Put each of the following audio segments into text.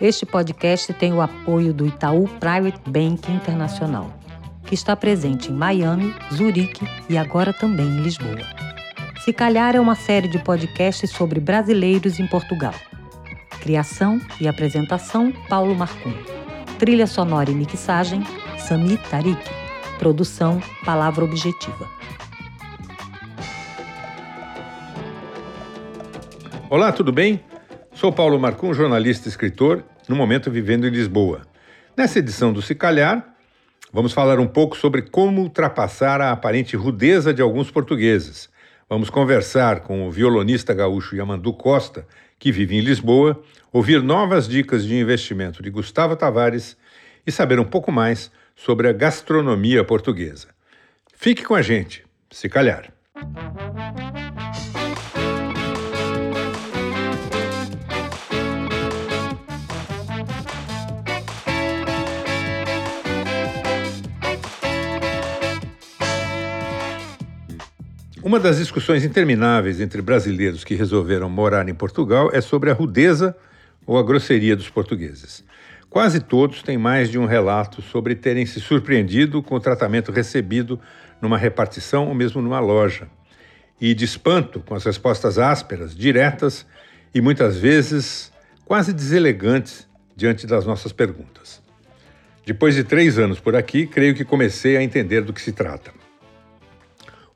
Este podcast tem o apoio do Itaú Private Bank Internacional, que está presente em Miami, Zurique e agora também em Lisboa. Se Calhar é uma série de podcasts sobre brasileiros em Portugal. Criação e apresentação: Paulo Marcum. Trilha sonora e mixagem: Sami Tarik. Produção: Palavra Objetiva. Olá, tudo bem? Sou Paulo Marcum, jornalista e escritor, no momento vivendo em Lisboa. Nessa edição do Se Calhar, vamos falar um pouco sobre como ultrapassar a aparente rudeza de alguns portugueses. Vamos conversar com o violonista gaúcho Yamandu Costa, que vive em Lisboa, ouvir novas dicas de investimento de Gustavo Tavares e saber um pouco mais sobre a gastronomia portuguesa. Fique com a gente, se calhar. Uma das discussões intermináveis entre brasileiros que resolveram morar em Portugal é sobre a rudeza ou a grosseria dos portugueses. Quase todos têm mais de um relato sobre terem se surpreendido com o tratamento recebido numa repartição ou mesmo numa loja. E de espanto com as respostas ásperas, diretas e muitas vezes quase deselegantes diante das nossas perguntas. Depois de três anos por aqui, creio que comecei a entender do que se trata.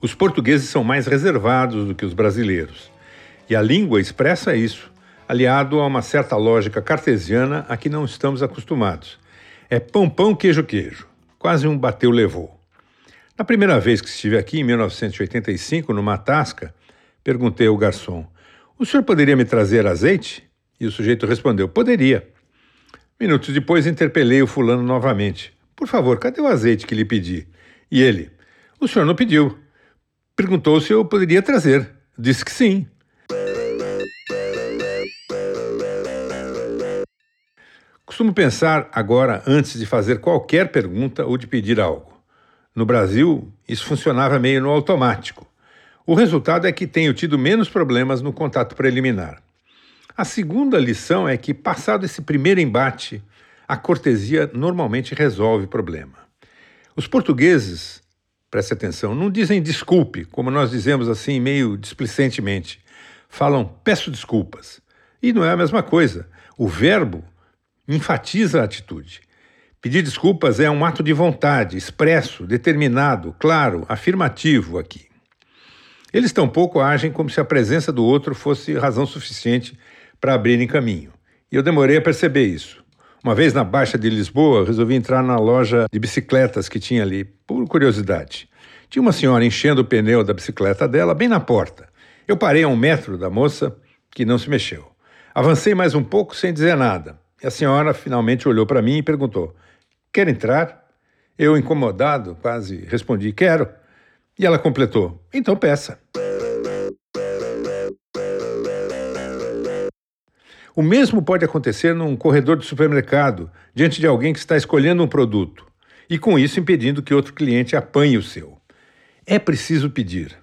Os portugueses são mais reservados do que os brasileiros. E a língua expressa isso, aliado a uma certa lógica cartesiana a que não estamos acostumados. É pão, pão, queijo, queijo. Quase um bateu-levou. Na primeira vez que estive aqui, em 1985, numa tasca, perguntei ao garçom: O senhor poderia me trazer azeite? E o sujeito respondeu: Poderia. Minutos depois, interpelei o fulano novamente: Por favor, cadê o azeite que lhe pedi? E ele: O senhor não pediu. Perguntou se eu poderia trazer. Disse que sim. Costumo pensar agora antes de fazer qualquer pergunta ou de pedir algo. No Brasil, isso funcionava meio no automático. O resultado é que tenho tido menos problemas no contato preliminar. A segunda lição é que, passado esse primeiro embate, a cortesia normalmente resolve o problema. Os portugueses preste atenção, não dizem desculpe, como nós dizemos assim, meio displicentemente. Falam peço desculpas. E não é a mesma coisa. O verbo enfatiza a atitude. Pedir desculpas é um ato de vontade, expresso, determinado, claro, afirmativo aqui. Eles tampouco agem como se a presença do outro fosse razão suficiente para abrirem caminho. E eu demorei a perceber isso. Uma vez na Baixa de Lisboa, resolvi entrar na loja de bicicletas que tinha ali, por curiosidade. Tinha uma senhora enchendo o pneu da bicicleta dela bem na porta. Eu parei a um metro da moça, que não se mexeu. Avancei mais um pouco sem dizer nada. E a senhora finalmente olhou para mim e perguntou: Quer entrar? Eu, incomodado, quase respondi: Quero. E ela completou: Então peça. O mesmo pode acontecer num corredor de supermercado, diante de alguém que está escolhendo um produto, e com isso impedindo que outro cliente apanhe o seu. É preciso pedir.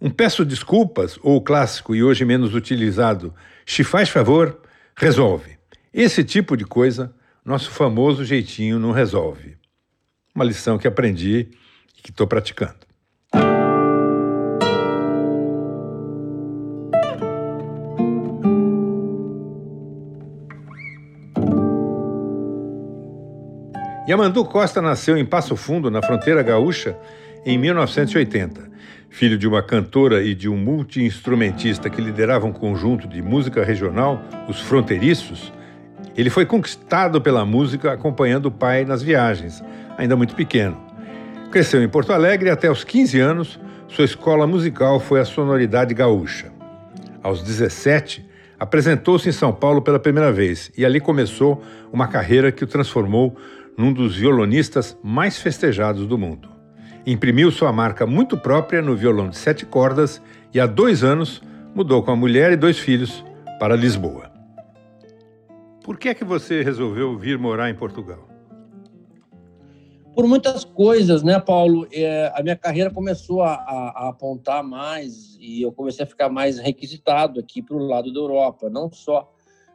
Um peço desculpas, ou o clássico e hoje menos utilizado, se faz favor, resolve. Esse tipo de coisa, nosso famoso jeitinho não resolve. Uma lição que aprendi e que estou praticando. Yamandu Costa nasceu em Passo Fundo, na fronteira gaúcha, em 1980. Filho de uma cantora e de um multi-instrumentista que liderava um conjunto de música regional, os Fronteiriços, ele foi conquistado pela música acompanhando o pai nas viagens, ainda muito pequeno. Cresceu em Porto Alegre e até os 15 anos, sua escola musical foi a sonoridade gaúcha. Aos 17, apresentou-se em São Paulo pela primeira vez e ali começou uma carreira que o transformou num dos violonistas mais festejados do mundo. Imprimiu sua marca muito própria no violão de sete cordas e há dois anos mudou com a mulher e dois filhos para Lisboa. Por que é que você resolveu vir morar em Portugal? Por muitas coisas, né, Paulo? É, a minha carreira começou a, a, a, apontar mais e eu comecei a ficar mais requisitado aqui para o lado da Europa, não só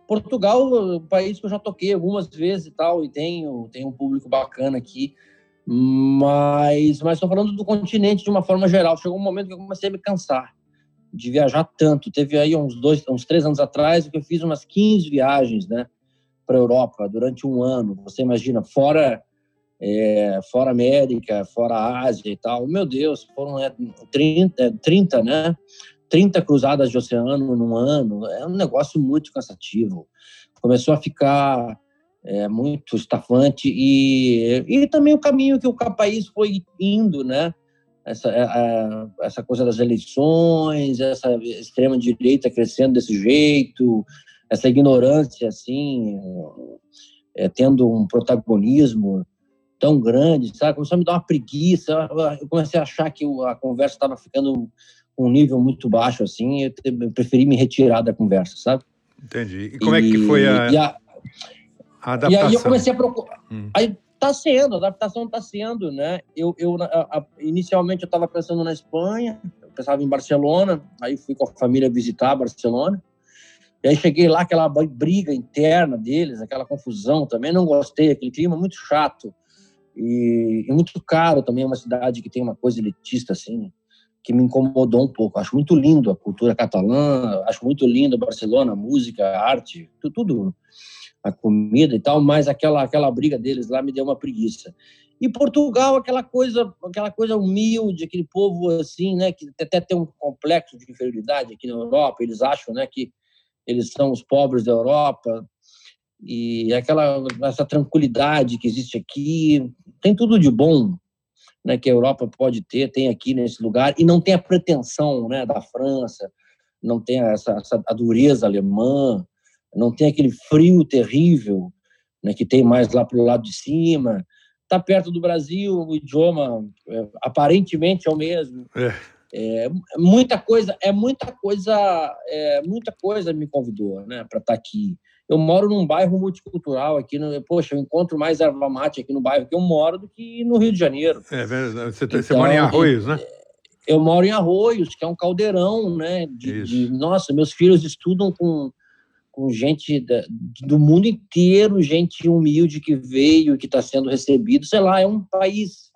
Portugal um país que eu já toquei algumas vezes e tal, e tenho, tenho um público bacana aqui, mas mas estou falando do continente de uma forma geral. Chegou um momento que eu comecei a me cansar de viajar tanto. Teve aí uns dois, uns três anos atrás que eu fiz umas 15 viagens, né, para Europa durante um ano. Você imagina, fora é, fora América, fora Ásia e tal. Meu Deus, foram é, 30, 30, é, né? 30 cruzadas de oceano num ano. É um negócio muito cansativo. Começou a ficar é, muito estafante e, e também o caminho que o país foi indo, né? Essa, é, é, essa coisa das eleições, essa extrema direita crescendo desse jeito, essa ignorância assim, é, tendo um protagonismo tão grande, sabe? Começou a me dar uma preguiça. Eu comecei a achar que a conversa estava ficando um nível muito baixo, assim. Eu preferi me retirar da conversa, sabe? Entendi. E como e, é que foi a, a, a, adaptação? E aí eu comecei a procurar. Hum. Aí tá sendo, a adaptação está sendo, né? Eu, eu a, inicialmente eu estava pensando na Espanha, eu pensava em Barcelona, aí fui com a família visitar Barcelona. E aí cheguei lá, aquela briga interna deles, aquela confusão também, não gostei, aquele clima muito chato. E, e muito caro também, é uma cidade que tem uma coisa elitista, assim, que me incomodou um pouco. Acho muito lindo a cultura catalã, acho muito lindo Barcelona, música, arte, tudo, a comida e tal, mas aquela, aquela briga deles lá me deu uma preguiça. E Portugal, aquela coisa, aquela coisa humilde, aquele povo assim, né, que até tem um complexo de inferioridade aqui na Europa, eles acham, né, que eles são os pobres da Europa, e aquela essa tranquilidade que existe aqui tem tudo de bom né que a Europa pode ter tem aqui nesse lugar e não tem a pretensão né da França não tem essa, essa a dureza alemã não tem aquele frio terrível né que tem mais lá para o lado de cima está perto do Brasil o idioma é, aparentemente é o mesmo é. É, muita coisa é muita coisa é, muita coisa me convidou né para estar tá aqui eu moro num bairro multicultural aqui. No, poxa, eu encontro mais erva mate aqui no bairro que eu moro do que no Rio de Janeiro. É verdade. Você, então, você mora em Arroios, né? Eu moro em Arroios, que é um caldeirão, né? De, de nossa, meus filhos estudam com, com gente da, do mundo inteiro, gente humilde que veio, que está sendo recebido. Sei lá, é um país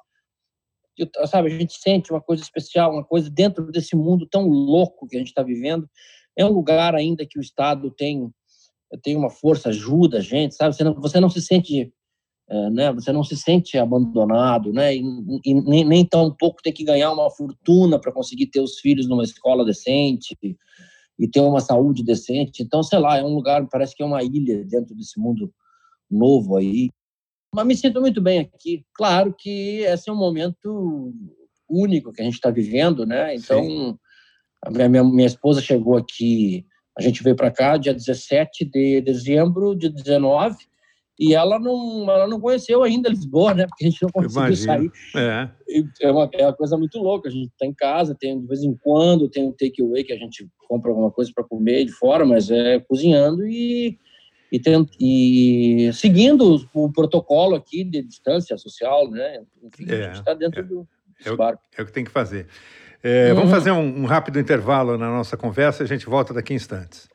sabe, a gente sente uma coisa especial, uma coisa dentro desse mundo tão louco que a gente está vivendo. É um lugar ainda que o Estado tem tem uma força, ajuda a gente, sabe? Você não, você não se sente, é, né? Você não se sente abandonado, né? E, e nem, nem tão pouco tem que ganhar uma fortuna para conseguir ter os filhos numa escola decente e ter uma saúde decente. Então, sei lá, é um lugar, parece que é uma ilha dentro desse mundo novo aí. Mas me sinto muito bem aqui. Claro que esse é um momento único que a gente está vivendo, né? Então, a minha, minha esposa chegou aqui a gente veio para cá dia 17 de dezembro de 19 e ela não, ela não conheceu ainda Lisboa, né? Porque a gente não conseguiu sair. É. É, uma, é uma coisa muito louca. A gente está em casa, tem de vez em quando tem um takeaway que a gente compra alguma coisa para comer de fora, mas é cozinhando e e, tent, e seguindo o protocolo aqui de distância social, né? Enfim, é, a gente está dentro é, do, é o, é o que tem que fazer. É, uhum. Vamos fazer um, um rápido intervalo na nossa conversa e a gente volta daqui a instantes.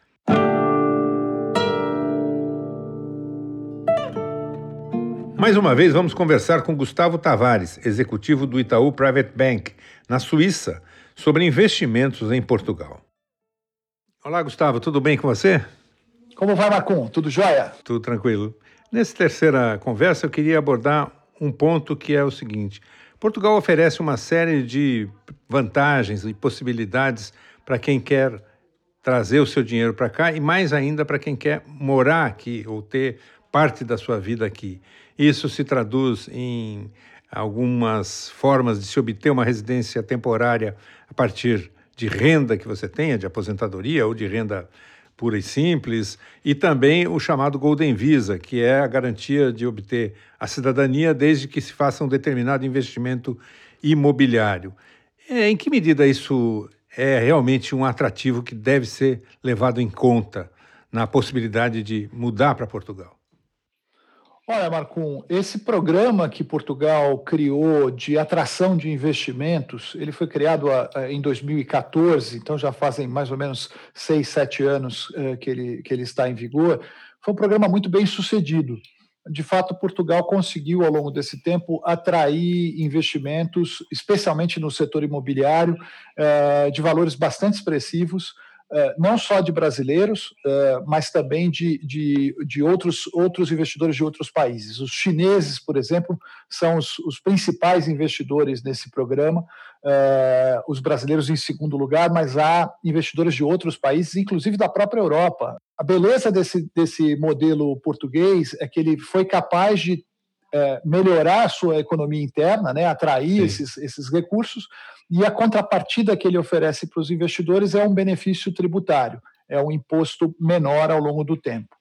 Mais uma vez, vamos conversar com Gustavo Tavares, executivo do Itaú Private Bank, na Suíça, sobre investimentos em Portugal. Olá, Gustavo, tudo bem com você? Como vai, Macum? Tudo jóia? Tudo tranquilo. Nessa terceira conversa, eu queria abordar um ponto que é o seguinte: Portugal oferece uma série de vantagens e possibilidades para quem quer trazer o seu dinheiro para cá e mais ainda para quem quer morar aqui ou ter parte da sua vida aqui. Isso se traduz em algumas formas de se obter uma residência temporária a partir de renda que você tenha, de aposentadoria ou de renda pura e simples, e também o chamado Golden Visa, que é a garantia de obter a cidadania desde que se faça um determinado investimento imobiliário. É, em que medida isso é realmente um atrativo que deve ser levado em conta na possibilidade de mudar para Portugal? Olha, Marcum, esse programa que Portugal criou de atração de investimentos, ele foi criado em 2014, então já fazem mais ou menos seis, sete anos eh, que ele, que ele está em vigor. Foi um programa muito bem sucedido. De fato, Portugal conseguiu, ao longo desse tempo, atrair investimentos, especialmente no setor imobiliário, eh, de valores bastante expressivos não só de brasileiros, é, mas também de, de, de outros, outros investidores de outros países. Os chineses, por exemplo, são os, os principais investidores nesse programa, é, os brasileiros em segundo lugar, mas há investidores de outros países, inclusive da própria Europa. A beleza desse, desse modelo português é que ele foi capaz de melhorar a sua economia interna, né, atrair esses, esses recursos, e a contrapartida que ele oferece para os investidores é um benefício tributário, é um imposto menor ao longo do tempo.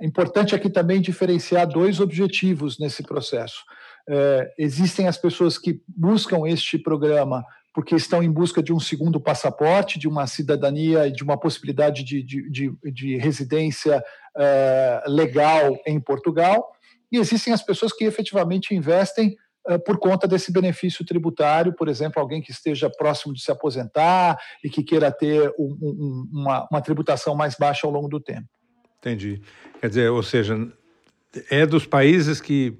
É importante aqui também diferenciar dois objetivos nesse processo. É, existem as pessoas que buscam este programa porque estão em busca de um segundo passaporte, de uma cidadania e de uma possibilidade de, de, de, de residência é, legal em Portugal. E existem as pessoas que efetivamente investem eh, por conta desse benefício tributário, por exemplo, alguém que esteja próximo de se aposentar e que queira ter um, um, uma, uma tributação mais baixa ao longo do tempo. Entendi. Quer dizer, ou seja, é dos países que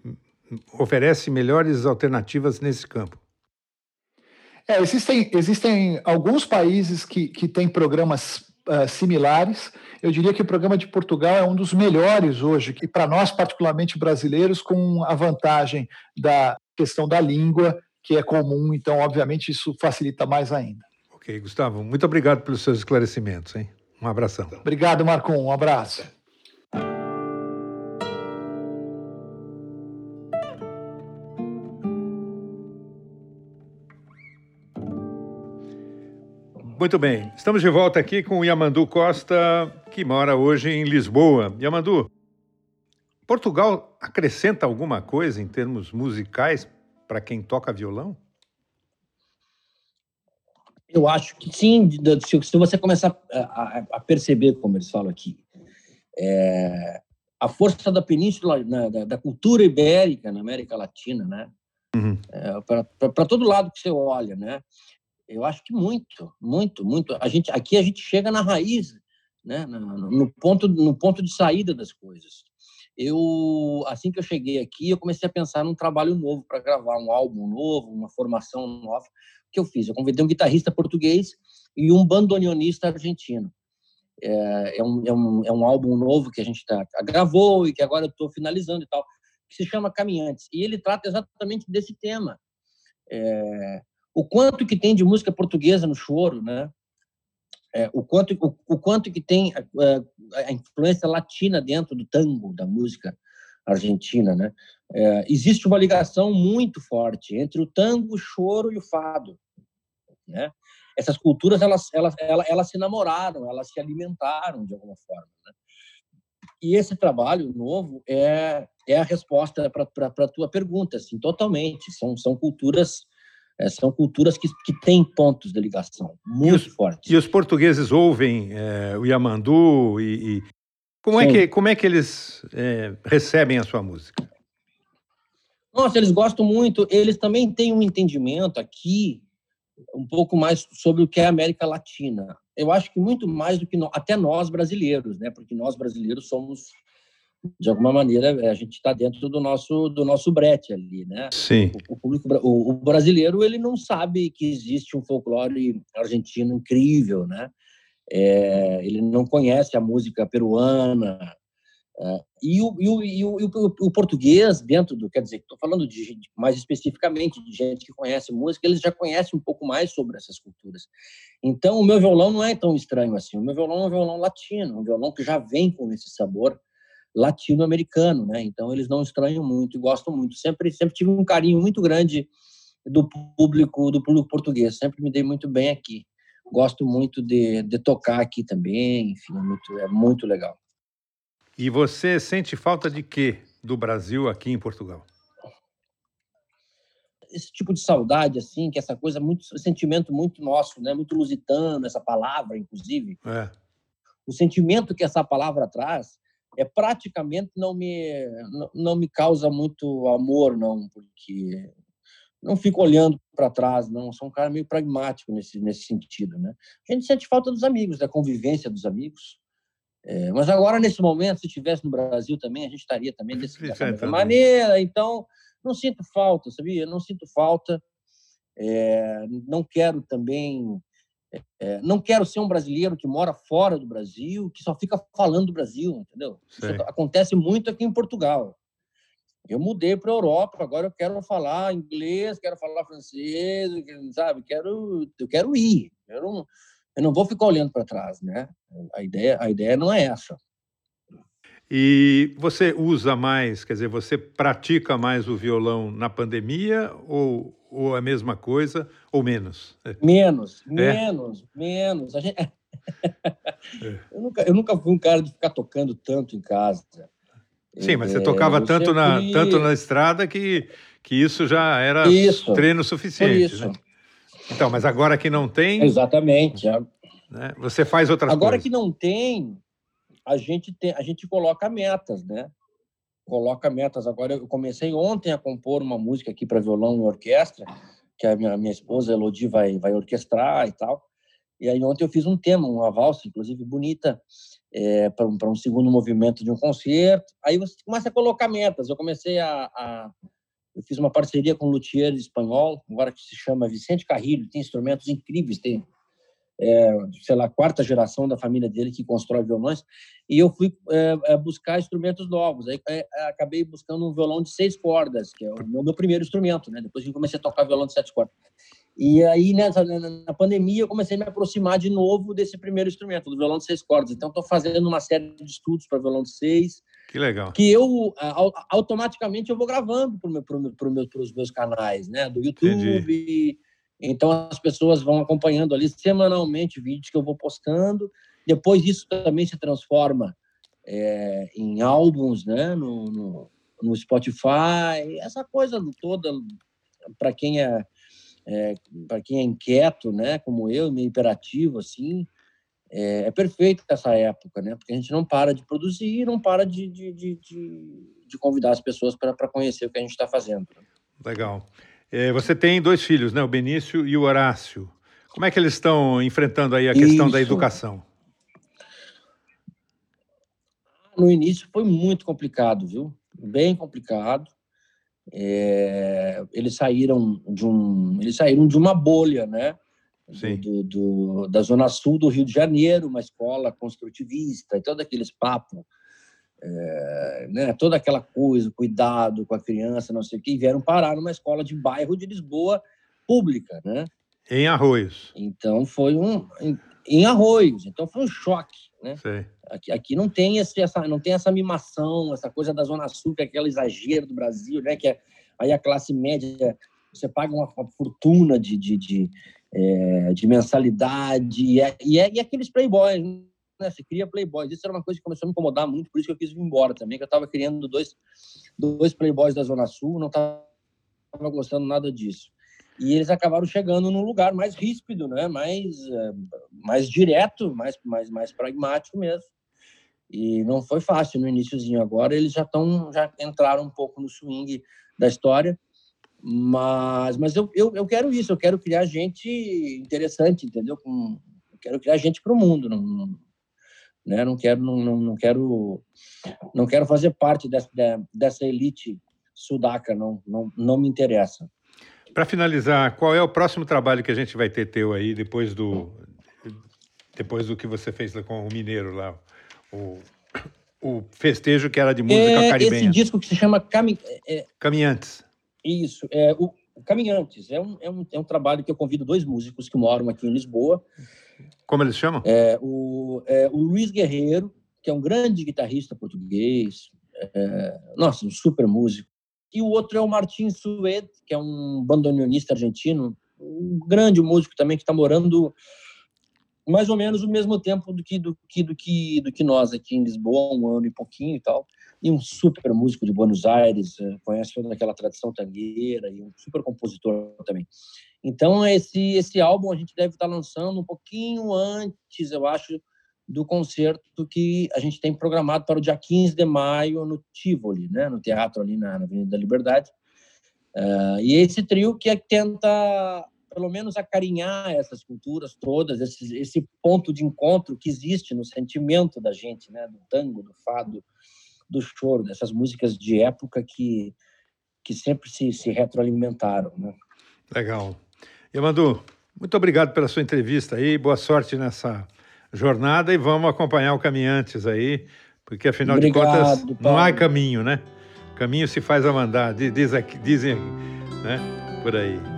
oferece melhores alternativas nesse campo. É, existem, existem alguns países que, que têm programas uh, similares. Eu diria que o programa de Portugal é um dos melhores hoje, e para nós, particularmente brasileiros, com a vantagem da questão da língua, que é comum, então, obviamente, isso facilita mais ainda. Ok, Gustavo, muito obrigado pelos seus esclarecimentos, hein? Um abração. Obrigado, Marcon, um abraço. Muito bem, estamos de volta aqui com o Yamandu Costa, que mora hoje em Lisboa. Yamandu, Portugal acrescenta alguma coisa em termos musicais para quem toca violão? Eu acho que sim. Se você começar a, perceber, como eles falam aqui, é, a força da península, da, da, cultura ibérica na América Latina, né? Uhum. É, para todo lado que você olha, né? Eu acho que muito, muito, muito. A gente aqui a gente chega na raiz, né? No, no ponto, no ponto de saída das coisas eu assim que eu cheguei aqui, eu comecei a pensar num trabalho novo para gravar um álbum novo, uma formação nova. O que eu fiz? Eu convidei um guitarrista português e um bandoneonista argentino. É, é, um, é, um, é um álbum novo que a gente tá, gravou e que agora eu estou finalizando e tal, que se chama Caminhantes. E ele trata exatamente desse tema. É, o quanto que tem de música portuguesa no choro, né? é, o quanto o, o, quanto que tem a, a, influência latina dentro do tango da música argentina, né? É, existe uma ligação muito forte entre o tango, o choro e o fado, né? Essas culturas elas elas elas, elas se namoraram, elas se alimentaram de alguma forma, né? E esse trabalho novo é é a resposta para a tua pergunta, assim, totalmente. São são culturas é, são culturas que, que têm pontos de ligação muito e os, fortes. E os portugueses ouvem é, o Yamandu e, e, como, é que, como é que eles é, recebem a sua música? Nossa, eles gostam muito. Eles também têm um entendimento aqui um pouco mais sobre o que é a América Latina. Eu acho que muito mais do que no, até nós brasileiros, né? Porque nós brasileiros somos de alguma maneira a gente está dentro do nosso do nosso brete ali, né? Sim. O, o público o, o, brasileiro ele não sabe que existe um folclore argentino incrível, né? É, ele não conhece a música peruana é, e, o, e, o, e, o, o, português dentro do quer dizer estou falando de mais especificamente de gente que conhece música eles já conhecem um pouco mais sobre essas culturas então o meu violão não é tão estranho assim o meu violão é um violão latino um violão que já vem com esse sabor latino-americano, né? Então eles não estranham muito e gostam muito. Sempre, sempre tive um carinho muito grande do público, do público português. Sempre me dei muito bem aqui. Gosto muito de, de tocar aqui também. Enfim, é muito, é muito legal. E você sente falta de quê do Brasil aqui em Portugal? Esse tipo de saudade, assim, que essa coisa muito, sentimento muito nosso, né? Muito lusitano, essa palavra, inclusive. É. O sentimento que essa palavra traz é praticamente não me não, não me causa muito amor não, porque não fico olhando para trás, não. Sou um cara meio pragmático nesse nesse sentido, né? A gente sente falta dos amigos, da convivência dos amigos. É, mas agora nesse momento, se estivesse no Brasil também, a gente estaria também desse, dessa mesma maneira. Então, não sinto falta, sabia? Não sinto falta. É, não quero também é, não quero ser um brasileiro que mora fora do Brasil, que só fica falando do Brasil, entendeu? Isso acontece muito aqui em Portugal. Eu mudei para a Europa, agora eu quero falar inglês, quero falar francês, sabe? Quero, eu quero ir. Eu não, eu não vou ficar olhando para trás, né? A ideia, a ideia não é essa. E você usa mais, quer dizer, você pratica mais o violão na pandemia ou, ou a mesma coisa ou menos? Menos, é? menos, menos. Gente... é. eu, nunca, eu nunca fui um cara de ficar tocando tanto em casa. Sim, mas você tocava é, tanto, sempre... na, tanto na estrada que, que isso já era isso, treino suficiente. Isso. Né? Então, mas agora que não tem. Exatamente. Né, você faz outras agora coisas. Agora que não tem, a gente, tem, a gente coloca metas, né? Coloca metas. Agora, eu comecei ontem a compor uma música aqui para violão e orquestra, que a minha, minha esposa Elodie vai, vai orquestrar e tal. E aí ontem eu fiz um tema, uma valsa, inclusive bonita, é, para um, um segundo movimento de um concerto. Aí você começa a colocar metas. Eu comecei a, a eu fiz uma parceria com um luthier espanhol, agora que se chama Vicente Carrilho, tem instrumentos incríveis, tem é, sei lá, quarta geração da família dele que constrói violões, e eu fui é, é buscar instrumentos novos. Aí é, acabei buscando um violão de seis cordas, que é o meu, meu primeiro instrumento, né? Depois que comecei a tocar violão de sete cordas. E aí, nessa, na pandemia, eu comecei a me aproximar de novo desse primeiro instrumento, do violão de seis cordas. Então, estou fazendo uma série de estudos para violão de seis. Que legal. Que eu, automaticamente, eu vou gravando para pro, pro meu, os meus canais, né? Do YouTube, Entendi então as pessoas vão acompanhando ali semanalmente vídeos que eu vou postando. Depois isso também se transforma é, em álbuns, né? No, no, no, Spotify, essa coisa toda para quem é, é para quem é inquieto, né? Como eu, meio hiperativo assim, é, é perfeito essa época, né? Porque a gente não para de produzir, não para de, de, de, de, de convidar as pessoas para conhecer o que a gente está fazendo. Legal. É, você tem dois filhos, né? O Benício e o Horácio. Como é que eles estão enfrentando aí a questão Isso. da educação? No início foi muito complicado, viu? Bem complicado. É, eles saíram de um, eles saíram de uma bolha, né? Do, do, da zona sul do Rio de Janeiro, uma escola construtivista, e todo aqueles papos é, né, toda aquela coisa, cuidado com a criança, não sei o que, e vieram parar numa escola de bairro de Lisboa pública, né? Em Arroios. Então foi um em, em Arroios, então foi um choque, né? Sei. Aqui, aqui não tem esse, essa não tem essa mimação, essa coisa da zona sul, que é aquele exagero do Brasil, né? Que é, aí a classe média você paga uma, uma fortuna de, de, de, é, de mensalidade e, é, e, é, e aqueles playboys né? Você cria playboys. Isso era uma coisa que começou a me incomodar muito, por isso que eu quis ir embora também, que eu estava criando dois, dois playboys da Zona Sul, não estava gostando nada disso. E eles acabaram chegando num lugar mais ríspido, né? mais, eh, mais direto, mais, mais, mais pragmático mesmo. E não foi fácil no iníciozinho. Agora eles já estão, já entraram um pouco no swing da história. Mas, mas eu, eu, eu quero isso, eu quero criar gente interessante, entendeu? Com, eu quero criar gente para o mundo. Não, né? Não quero, não, não, não quero, não quero fazer parte dessa, dessa elite sudaca, não, não, não me interessa. Para finalizar, qual é o próximo trabalho que a gente vai ter teu aí depois do depois do que você fez com o Mineiro lá, o, o festejo que era de música é, caribenha? Esse disco que se chama Cami, é, Caminhantes. Isso, é o Caminhantes é um, é um, é um trabalho que eu convido dois músicos que moram aqui em Lisboa como eles chamam? É, o, é, o Luiz Guerreiro, que é um grande guitarrista português, é, nossa, um super músico. E o outro é o Martin Sued, que é um bandoneonista argentino, um grande músico também que está morando mais ou menos o mesmo tempo do que do que do que do que nós aqui em Lisboa, um ano e pouquinho e tal. E um super músico de Buenos Aires, é, conhece toda aquela tradição tangueira e um super compositor também. Então, esse, esse álbum a gente deve estar lançando um pouquinho antes, eu acho, do concerto que a gente tem programado para o dia 15 de maio no Tivoli, né, no teatro ali na, Avenida da Liberdade. Uh, e esse trio que é tenta, pelo menos, acarinhar essas culturas todas, esse, esse ponto de encontro que existe no sentimento da gente, né, do tango, do fado, do choro, dessas músicas de época que, que sempre se, se retroalimentaram. Né? Legal. Yamandu, muito obrigado pela sua entrevista aí, boa sorte nessa jornada e vamos acompanhar o Caminhantes aí, porque afinal Obrigado, de contas Paulo. não há caminho, né? Caminho se faz a mandar, diz aqui, dizem, né? Por aí.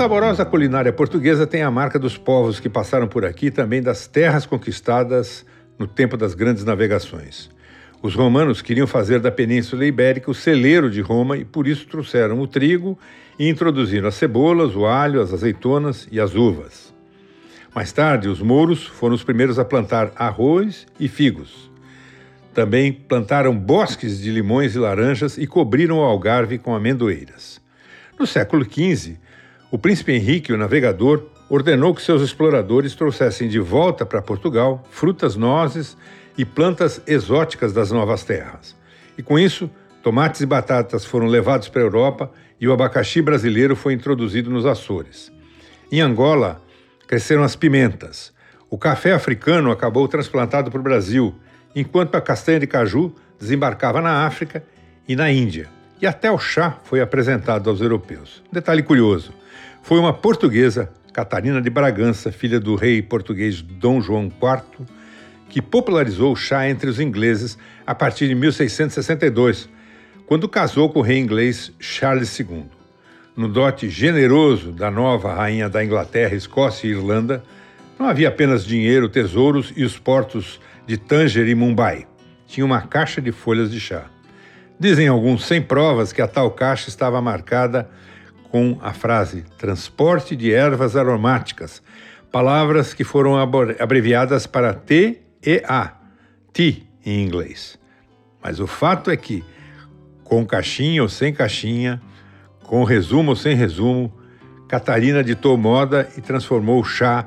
Saborosa culinária portuguesa tem a marca dos povos que passaram por aqui, também das terras conquistadas no tempo das grandes navegações. Os romanos queriam fazer da Península Ibérica o celeiro de Roma e por isso trouxeram o trigo e introduziram as cebolas, o alho, as azeitonas e as uvas. Mais tarde, os mouros foram os primeiros a plantar arroz e figos. Também plantaram bosques de limões e laranjas e cobriram o Algarve com amendoeiras. No século XV, o príncipe Henrique, o navegador, ordenou que seus exploradores trouxessem de volta para Portugal frutas, nozes e plantas exóticas das novas terras. E com isso, tomates e batatas foram levados para a Europa e o abacaxi brasileiro foi introduzido nos Açores. Em Angola, cresceram as pimentas. O café africano acabou transplantado para o Brasil, enquanto a castanha de caju desembarcava na África e na Índia. E até o chá foi apresentado aos europeus. Detalhe curioso: foi uma portuguesa Catarina de Bragança, filha do rei português Dom João IV, que popularizou o chá entre os ingleses a partir de 1662, quando casou com o rei inglês Charles II. No dote generoso da nova rainha da Inglaterra, Escócia e Irlanda, não havia apenas dinheiro, tesouros e os portos de Tanger e Mumbai. Tinha uma caixa de folhas de chá. Dizem alguns sem provas que a tal caixa estava marcada com a frase transporte de ervas aromáticas, palavras que foram abreviadas para T e A, T em inglês. Mas o fato é que, com caixinha ou sem caixinha, com resumo ou sem resumo, Catarina ditou moda e transformou o chá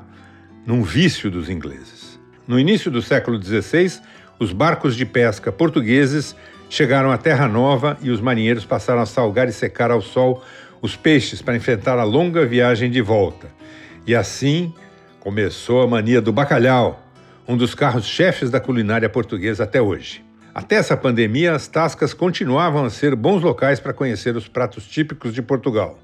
num vício dos ingleses. No início do século XVI, os barcos de pesca portugueses chegaram à Terra Nova e os marinheiros passaram a salgar e secar ao sol os peixes para enfrentar a longa viagem de volta. E assim começou a mania do bacalhau, um dos carros-chefes da culinária portuguesa até hoje. Até essa pandemia, as tascas continuavam a ser bons locais para conhecer os pratos típicos de Portugal.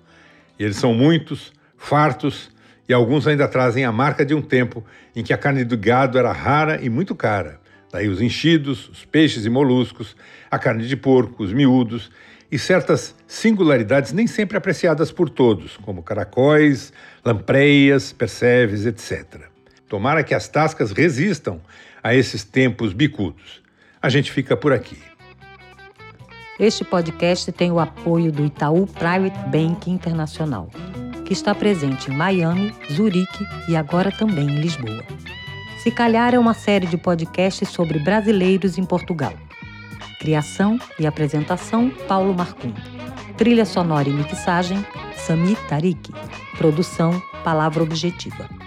E eles são muitos, fartos e alguns ainda trazem a marca de um tempo em que a carne do gado era rara e muito cara. Daí os enchidos, os peixes e moluscos, a carne de porco, os miúdos e certas singularidades nem sempre apreciadas por todos, como caracóis, lampreias, percebes, etc. Tomara que as tascas resistam a esses tempos bicudos. A gente fica por aqui. Este podcast tem o apoio do Itaú Private Bank Internacional, que está presente em Miami, Zurique e agora também em Lisboa. Se Calhar é uma série de podcasts sobre brasileiros em Portugal. Criação e apresentação: Paulo Marcum. Trilha sonora e mixagem: Sami Tariki. Produção: Palavra Objetiva.